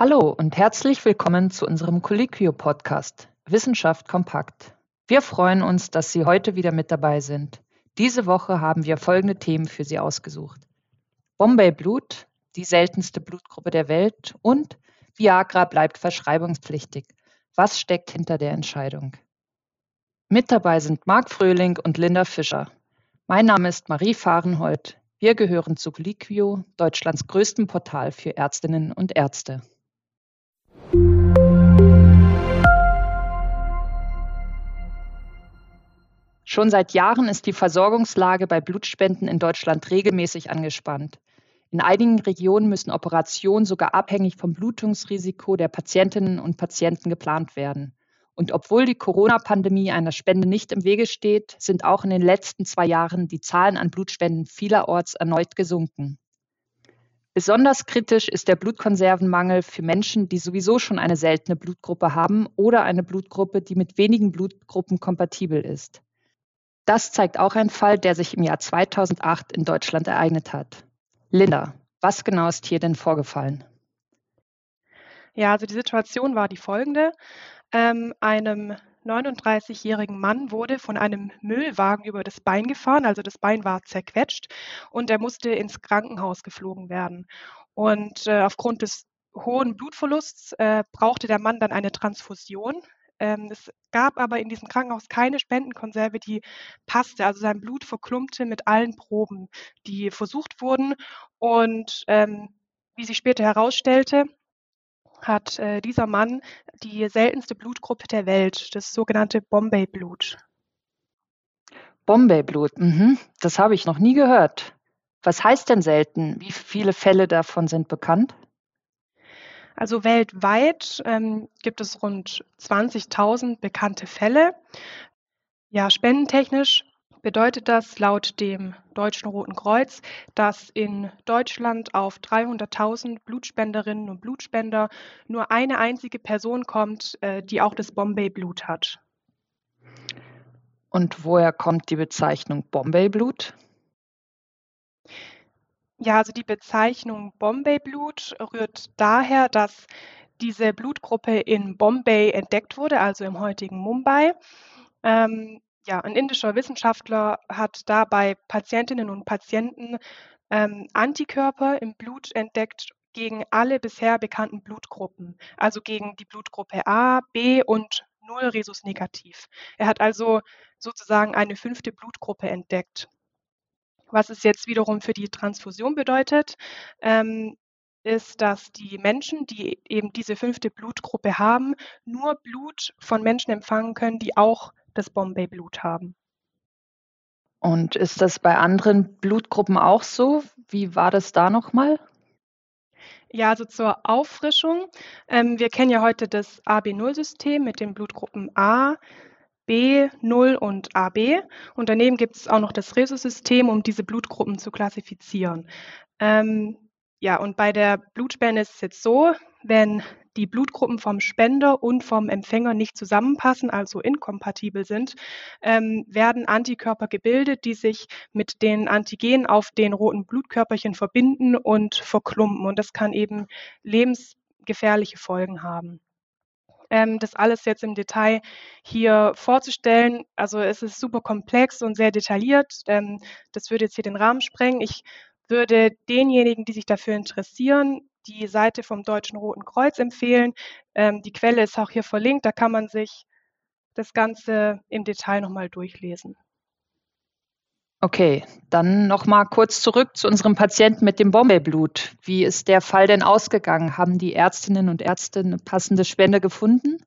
Hallo und herzlich willkommen zu unserem Colliquio-Podcast Wissenschaft kompakt. Wir freuen uns, dass Sie heute wieder mit dabei sind. Diese Woche haben wir folgende Themen für Sie ausgesucht. Bombay-Blut, die seltenste Blutgruppe der Welt und Viagra bleibt verschreibungspflichtig. Was steckt hinter der Entscheidung? Mit dabei sind Marc Fröhling und Linda Fischer. Mein Name ist Marie Fahrenhold. Wir gehören zu Colliquio, Deutschlands größtem Portal für Ärztinnen und Ärzte. Schon seit Jahren ist die Versorgungslage bei Blutspenden in Deutschland regelmäßig angespannt. In einigen Regionen müssen Operationen sogar abhängig vom Blutungsrisiko der Patientinnen und Patienten geplant werden. Und obwohl die Corona-Pandemie einer Spende nicht im Wege steht, sind auch in den letzten zwei Jahren die Zahlen an Blutspenden vielerorts erneut gesunken. Besonders kritisch ist der Blutkonservenmangel für Menschen, die sowieso schon eine seltene Blutgruppe haben oder eine Blutgruppe, die mit wenigen Blutgruppen kompatibel ist. Das zeigt auch ein Fall, der sich im Jahr 2008 in Deutschland ereignet hat. Linda, was genau ist hier denn vorgefallen? Ja, also die Situation war die folgende. Ähm, einem 39-jährigen Mann wurde von einem Müllwagen über das Bein gefahren, also das Bein war zerquetscht und er musste ins Krankenhaus geflogen werden. Und äh, aufgrund des hohen Blutverlusts äh, brauchte der Mann dann eine Transfusion. Ähm, es gab aber in diesem Krankenhaus keine Spendenkonserve, die passte. Also sein Blut verklumpte mit allen Proben, die versucht wurden. Und ähm, wie sich später herausstellte, hat äh, dieser Mann die seltenste Blutgruppe der Welt, das sogenannte Bombay-Blut. Bombay-Blut, mhm. das habe ich noch nie gehört. Was heißt denn selten? Wie viele Fälle davon sind bekannt? Also weltweit ähm, gibt es rund 20.000 bekannte Fälle. Ja, spendentechnisch bedeutet das laut dem Deutschen Roten Kreuz, dass in Deutschland auf 300.000 Blutspenderinnen und Blutspender nur eine einzige Person kommt, äh, die auch das Bombay-Blut hat. Und woher kommt die Bezeichnung Bombay-Blut? Ja, also die Bezeichnung Bombay-Blut rührt daher, dass diese Blutgruppe in Bombay entdeckt wurde, also im heutigen Mumbai. Ähm, ja, ein indischer Wissenschaftler hat dabei Patientinnen und Patienten ähm, Antikörper im Blut entdeckt gegen alle bisher bekannten Blutgruppen, also gegen die Blutgruppe A, B und Null Rhesus negativ. Er hat also sozusagen eine fünfte Blutgruppe entdeckt. Was es jetzt wiederum für die Transfusion bedeutet, ähm, ist, dass die Menschen, die eben diese fünfte Blutgruppe haben, nur Blut von Menschen empfangen können, die auch das Bombay-Blut haben. Und ist das bei anderen Blutgruppen auch so? Wie war das da nochmal? Ja, also zur Auffrischung. Ähm, wir kennen ja heute das AB0-System mit den Blutgruppen A, B0 und AB. Und daneben gibt es auch noch das Rhesus-System, um diese Blutgruppen zu klassifizieren. Ähm, ja, und bei der Blutspende ist es jetzt so, wenn die Blutgruppen vom Spender und vom Empfänger nicht zusammenpassen, also inkompatibel sind, ähm, werden Antikörper gebildet, die sich mit den Antigenen auf den roten Blutkörperchen verbinden und verklumpen. Und das kann eben lebensgefährliche Folgen haben ähm, das alles jetzt im Detail hier vorzustellen. Also es ist super komplex und sehr detailliert. Ähm, das würde jetzt hier den Rahmen sprengen. Ich würde denjenigen, die sich dafür interessieren, die Seite vom Deutschen Roten Kreuz empfehlen. Ähm, die Quelle ist auch hier verlinkt. Da kann man sich das Ganze im Detail nochmal durchlesen. Okay, dann noch mal kurz zurück zu unserem Patienten mit dem Bombay-Blut. Wie ist der Fall denn ausgegangen? Haben die Ärztinnen und Ärzte eine passende Spende gefunden?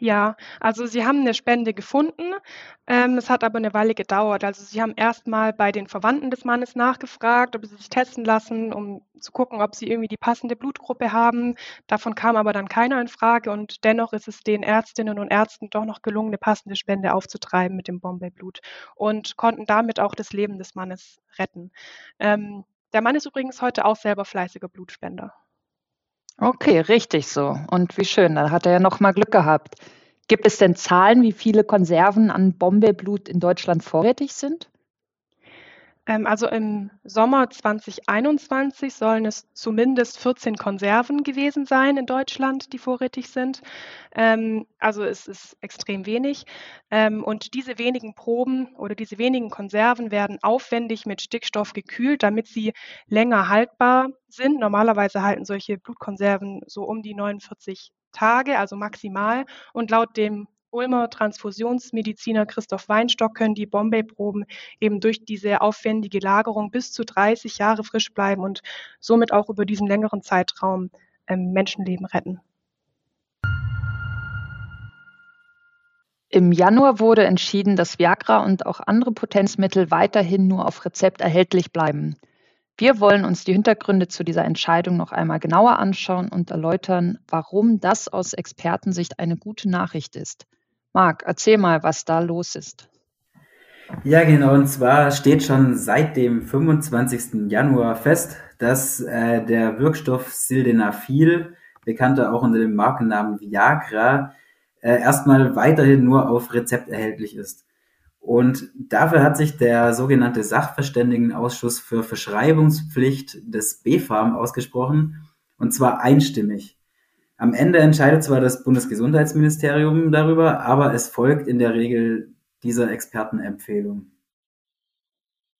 Ja, also sie haben eine Spende gefunden. Ähm, es hat aber eine Weile gedauert. Also sie haben erstmal bei den Verwandten des Mannes nachgefragt, ob sie sich testen lassen, um zu gucken, ob sie irgendwie die passende Blutgruppe haben. Davon kam aber dann keiner in Frage und dennoch ist es den Ärztinnen und Ärzten doch noch gelungen, eine passende Spende aufzutreiben mit dem Bombay-Blut und konnten damit auch das Leben des Mannes retten. Ähm, der Mann ist übrigens heute auch selber fleißiger Blutspender. Okay, richtig so. Und wie schön, da hat er ja noch mal Glück gehabt. Gibt es denn Zahlen, wie viele Konserven an Bombay-Blut in Deutschland vorrätig sind? Ähm, also im Sommer 2021 sollen es zumindest 14 Konserven gewesen sein in Deutschland, die vorrätig sind. Ähm, also es ist extrem wenig. Ähm, und diese wenigen Proben oder diese wenigen Konserven werden aufwendig mit Stickstoff gekühlt, damit sie länger haltbar sind. Normalerweise halten solche Blutkonserven so um die 49 Tage, also maximal. Und laut dem Ulmer Transfusionsmediziner Christoph Weinstock können die Bombay-Proben eben durch diese aufwendige Lagerung bis zu 30 Jahre frisch bleiben und somit auch über diesen längeren Zeitraum ähm, Menschenleben retten. Im Januar wurde entschieden, dass Viagra und auch andere Potenzmittel weiterhin nur auf Rezept erhältlich bleiben. Wir wollen uns die Hintergründe zu dieser Entscheidung noch einmal genauer anschauen und erläutern, warum das aus Expertensicht eine gute Nachricht ist. Marc, erzähl mal, was da los ist. Ja, genau. Und zwar steht schon seit dem 25. Januar fest, dass äh, der Wirkstoff Sildenafil, bekannter auch unter dem Markennamen Viagra, äh, erstmal weiterhin nur auf Rezept erhältlich ist. Und dafür hat sich der sogenannte Sachverständigenausschuss für Verschreibungspflicht des BfArM ausgesprochen, und zwar einstimmig. Am Ende entscheidet zwar das Bundesgesundheitsministerium darüber, aber es folgt in der Regel dieser Expertenempfehlung.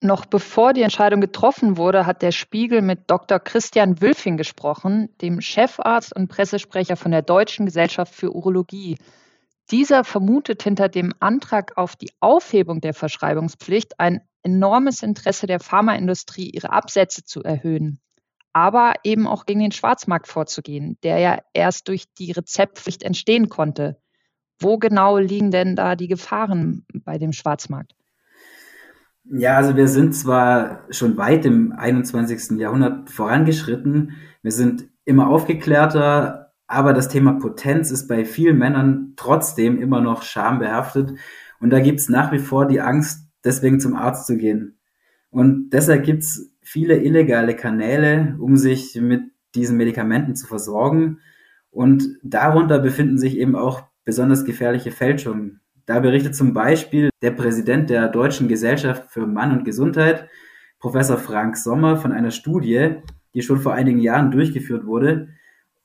Noch bevor die Entscheidung getroffen wurde, hat der Spiegel mit Dr. Christian Wülfing gesprochen, dem Chefarzt und Pressesprecher von der Deutschen Gesellschaft für Urologie. Dieser vermutet hinter dem Antrag auf die Aufhebung der Verschreibungspflicht ein enormes Interesse der Pharmaindustrie, ihre Absätze zu erhöhen aber eben auch gegen den Schwarzmarkt vorzugehen, der ja erst durch die Rezeptpflicht entstehen konnte. Wo genau liegen denn da die Gefahren bei dem Schwarzmarkt? Ja, also wir sind zwar schon weit im 21. Jahrhundert vorangeschritten, wir sind immer aufgeklärter, aber das Thema Potenz ist bei vielen Männern trotzdem immer noch schambehaftet und da gibt es nach wie vor die Angst, deswegen zum Arzt zu gehen. Und deshalb gibt es viele illegale Kanäle, um sich mit diesen Medikamenten zu versorgen. Und darunter befinden sich eben auch besonders gefährliche Fälschungen. Da berichtet zum Beispiel der Präsident der Deutschen Gesellschaft für Mann und Gesundheit, Professor Frank Sommer, von einer Studie, die schon vor einigen Jahren durchgeführt wurde.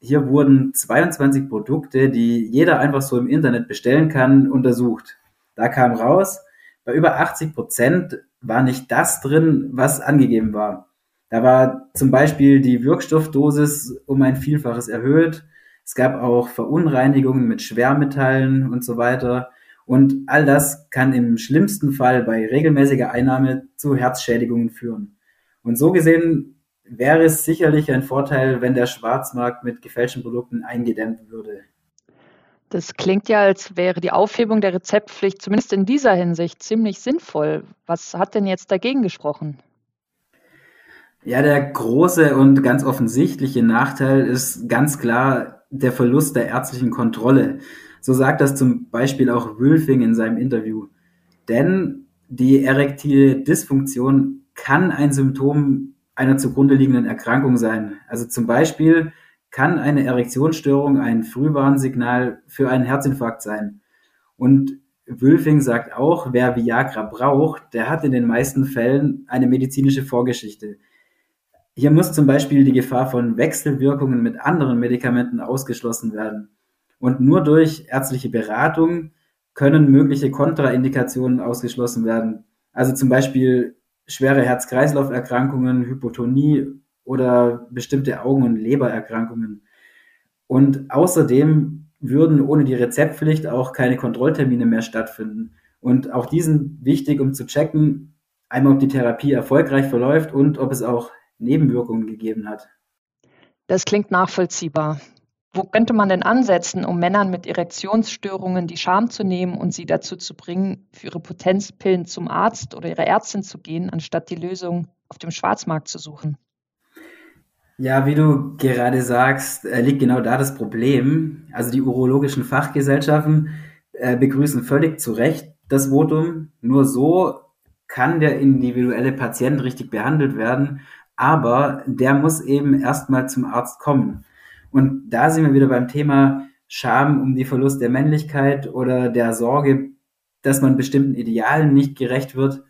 Hier wurden 22 Produkte, die jeder einfach so im Internet bestellen kann, untersucht. Da kam raus, bei über 80 Prozent war nicht das drin, was angegeben war. Da war zum Beispiel die Wirkstoffdosis um ein Vielfaches erhöht. Es gab auch Verunreinigungen mit Schwermetallen und so weiter. Und all das kann im schlimmsten Fall bei regelmäßiger Einnahme zu Herzschädigungen führen. Und so gesehen wäre es sicherlich ein Vorteil, wenn der Schwarzmarkt mit gefälschten Produkten eingedämmt würde. Das klingt ja, als wäre die Aufhebung der Rezeptpflicht zumindest in dieser Hinsicht ziemlich sinnvoll. Was hat denn jetzt dagegen gesprochen? Ja, der große und ganz offensichtliche Nachteil ist ganz klar der Verlust der ärztlichen Kontrolle. So sagt das zum Beispiel auch Wülfing in seinem Interview. Denn die erektile Dysfunktion kann ein Symptom einer zugrunde liegenden Erkrankung sein. Also zum Beispiel kann eine Erektionsstörung ein Frühwarnsignal für einen Herzinfarkt sein. Und Wülfing sagt auch, wer Viagra braucht, der hat in den meisten Fällen eine medizinische Vorgeschichte. Hier muss zum Beispiel die Gefahr von Wechselwirkungen mit anderen Medikamenten ausgeschlossen werden. Und nur durch ärztliche Beratung können mögliche Kontraindikationen ausgeschlossen werden. Also zum Beispiel schwere Herz-Kreislauf-Erkrankungen, Hypotonie oder bestimmte Augen- und Lebererkrankungen. Und außerdem würden ohne die Rezeptpflicht auch keine Kontrolltermine mehr stattfinden. Und auch diesen wichtig, um zu checken, einmal ob die Therapie erfolgreich verläuft und ob es auch Nebenwirkungen gegeben hat. Das klingt nachvollziehbar. Wo könnte man denn ansetzen, um Männern mit Erektionsstörungen die Scham zu nehmen und sie dazu zu bringen, für ihre Potenzpillen zum Arzt oder ihrer Ärztin zu gehen, anstatt die Lösung auf dem Schwarzmarkt zu suchen? Ja, wie du gerade sagst, äh, liegt genau da das Problem. Also die urologischen Fachgesellschaften äh, begrüßen völlig zu Recht das Votum. Nur so kann der individuelle Patient richtig behandelt werden, aber der muss eben erstmal zum Arzt kommen. Und da sind wir wieder beim Thema Scham um die Verlust der Männlichkeit oder der Sorge, dass man bestimmten Idealen nicht gerecht wird.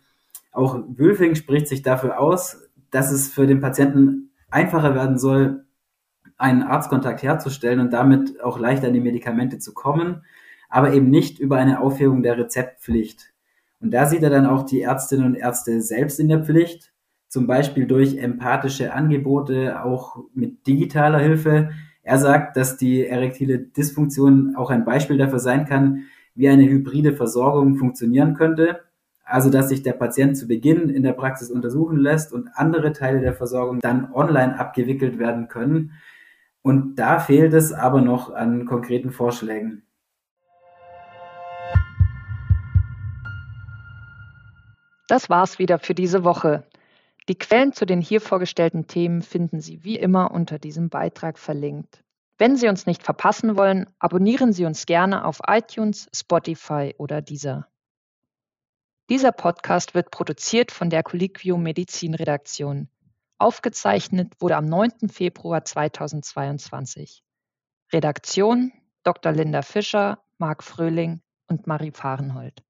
Auch Wülfing spricht sich dafür aus, dass es für den Patienten einfacher werden soll, einen Arztkontakt herzustellen und damit auch leichter an die Medikamente zu kommen, aber eben nicht über eine Aufhebung der Rezeptpflicht. Und da sieht er dann auch die Ärztinnen und Ärzte selbst in der Pflicht, zum Beispiel durch empathische Angebote, auch mit digitaler Hilfe. Er sagt, dass die erektile Dysfunktion auch ein Beispiel dafür sein kann, wie eine hybride Versorgung funktionieren könnte. Also, dass sich der Patient zu Beginn in der Praxis untersuchen lässt und andere Teile der Versorgung dann online abgewickelt werden können. Und da fehlt es aber noch an konkreten Vorschlägen. Das war's wieder für diese Woche. Die Quellen zu den hier vorgestellten Themen finden Sie wie immer unter diesem Beitrag verlinkt. Wenn Sie uns nicht verpassen wollen, abonnieren Sie uns gerne auf iTunes, Spotify oder dieser. Dieser Podcast wird produziert von der Colliquium Medizin Redaktion. Aufgezeichnet wurde am 9. Februar 2022. Redaktion Dr. Linda Fischer, Marc Fröhling und Marie Fahrenhold.